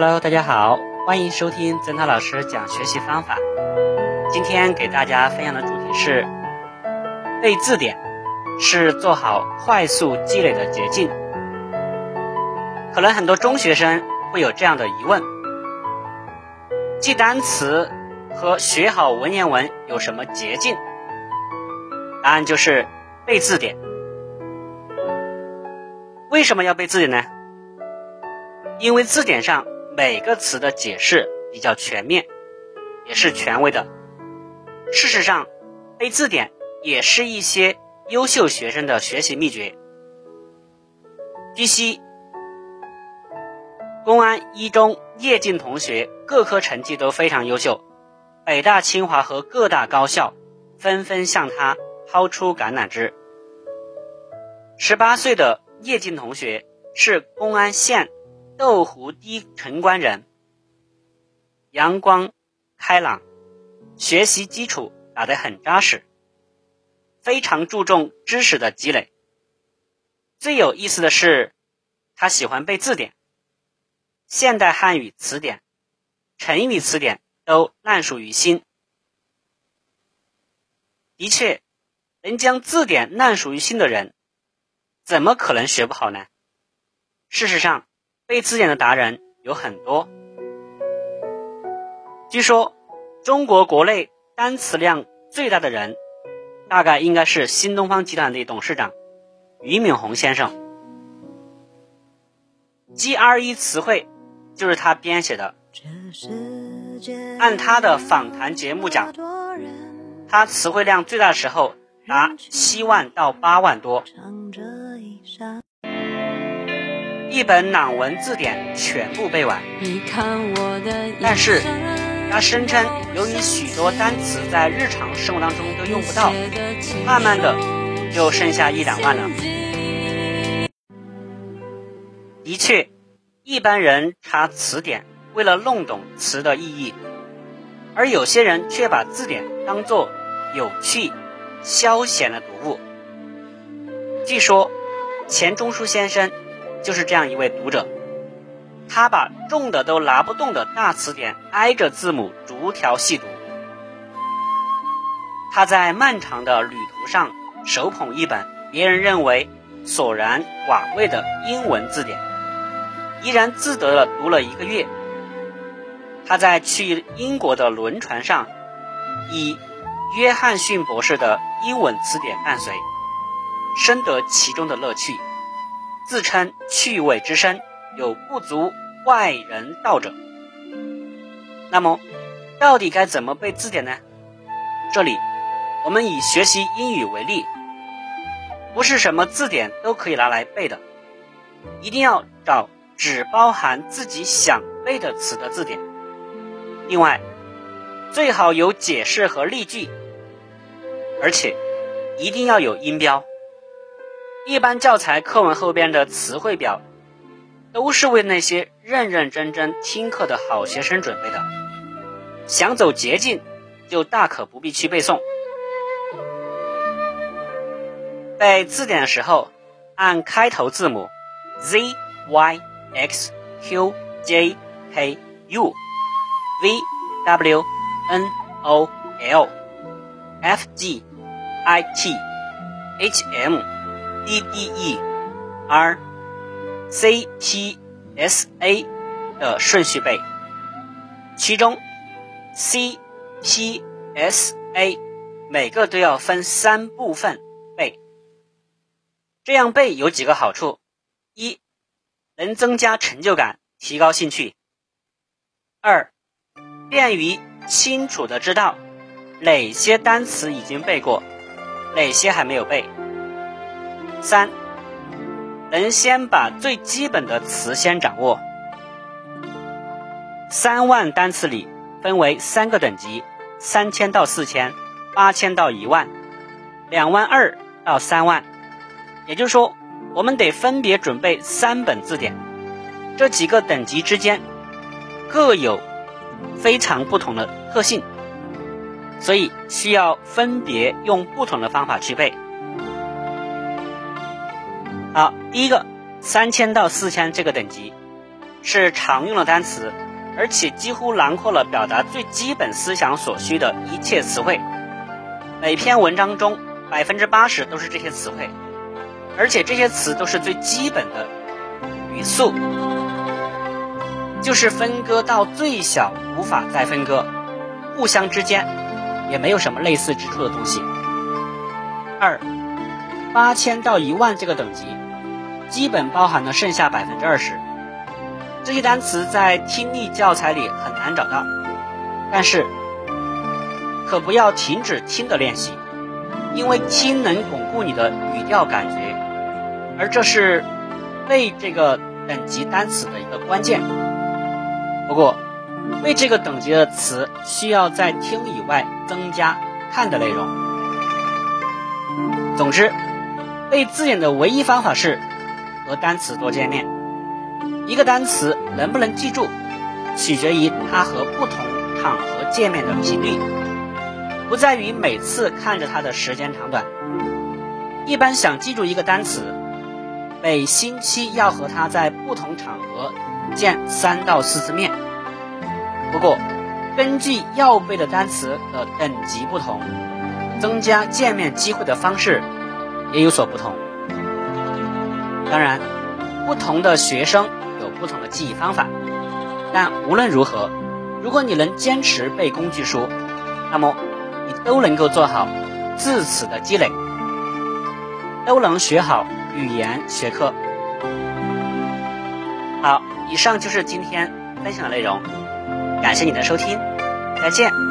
Hello，大家好，欢迎收听曾涛老师讲学习方法。今天给大家分享的主题是背字典是做好快速积累的捷径。可能很多中学生会有这样的疑问：记单词和学好文言文有什么捷径？答案就是背字典。为什么要背字典呢？因为字典上每个词的解释比较全面，也是权威的。事实上，背字典也是一些优秀学生的学习秘诀。据悉，公安一中叶静同学各科成绩都非常优秀，北大、清华和各大高校纷纷向他抛出橄榄枝。十八岁的叶静同学是公安县。豆湖低城关人，阳光开朗，学习基础打得很扎实，非常注重知识的积累。最有意思的是，他喜欢背字典，现代汉语词典、成语词典都烂熟于心。的确，能将字典烂熟于心的人，怎么可能学不好呢？事实上。背字典的达人有很多。据说，中国国内单词量最大的人，大概应该是新东方集团的董事长俞敏洪先生。GRE 词汇就是他编写的。按他的访谈节目讲，他词汇量最大的时候达七万到八万多。一本朗文字典全部背完，但是他声称，由于许多单词在日常生活当中都用不到，慢慢的就剩下一两万了。的确，一般人查词典为了弄懂词的意义，而有些人却把字典当做有趣、消闲的读物。据说钱钟书先生。就是这样一位读者，他把重的都拿不动的大词典挨着字母逐条细读。他在漫长的旅途上手捧一本别人认为索然寡味的英文字典，怡然自得地读了一个月。他在去英国的轮船上，以约翰逊博士的英文词典伴随，深得其中的乐趣。自称趣味之深，有不足外人道者。那么，到底该怎么背字典呢？这里，我们以学习英语为例，不是什么字典都可以拿来背的，一定要找只包含自己想背的词的字典。另外，最好有解释和例句，而且一定要有音标。一般教材课文后边的词汇表，都是为那些认认真真听课的好学生准备的。想走捷径，就大可不必去背诵。背字典的时候，按开头字母 z y x q j k u v w n o l f g i t h m。D d e r c t s a 的顺序背，其中 c t s a 每个都要分三部分背。这样背有几个好处：一，能增加成就感，提高兴趣；二，便于清楚的知道哪些单词已经背过，哪些还没有背。三，能先把最基本的词先掌握。三万单词里分为三个等级：三千到四千，八千到一万，两万二到三万。也就是说，我们得分别准备三本字典。这几个等级之间各有非常不同的特性，所以需要分别用不同的方法去背。好，第一个三千到四千这个等级，是常用的单词，而且几乎囊括了表达最基本思想所需的一切词汇。每篇文章中百分之八十都是这些词汇，而且这些词都是最基本的语速，就是分割到最小，无法再分割，互相之间也没有什么类似之处的东西。二，八千到一万这个等级，基本包含了剩下百分之二十。这些单词在听力教材里很难找到，但是可不要停止听的练习，因为听能巩固你的语调感觉，而这是背这个等级单词的一个关键。不过，背这个等级的词需要在听以外增加看的内容。总之，背字典的唯一方法是和单词多见面。一个单词能不能记住，取决于它和不同场合见面的频率，不在于每次看着它的时间长短。一般想记住一个单词，每星期要和它在不同场合见三到四次面。不过，根据要背的单词的等级不同。增加见面机会的方式也有所不同。当然，不同的学生有不同的记忆方法，但无论如何，如果你能坚持背工具书，那么你都能够做好字词的积累，都能学好语言学科。好，以上就是今天分享的内容，感谢你的收听，再见。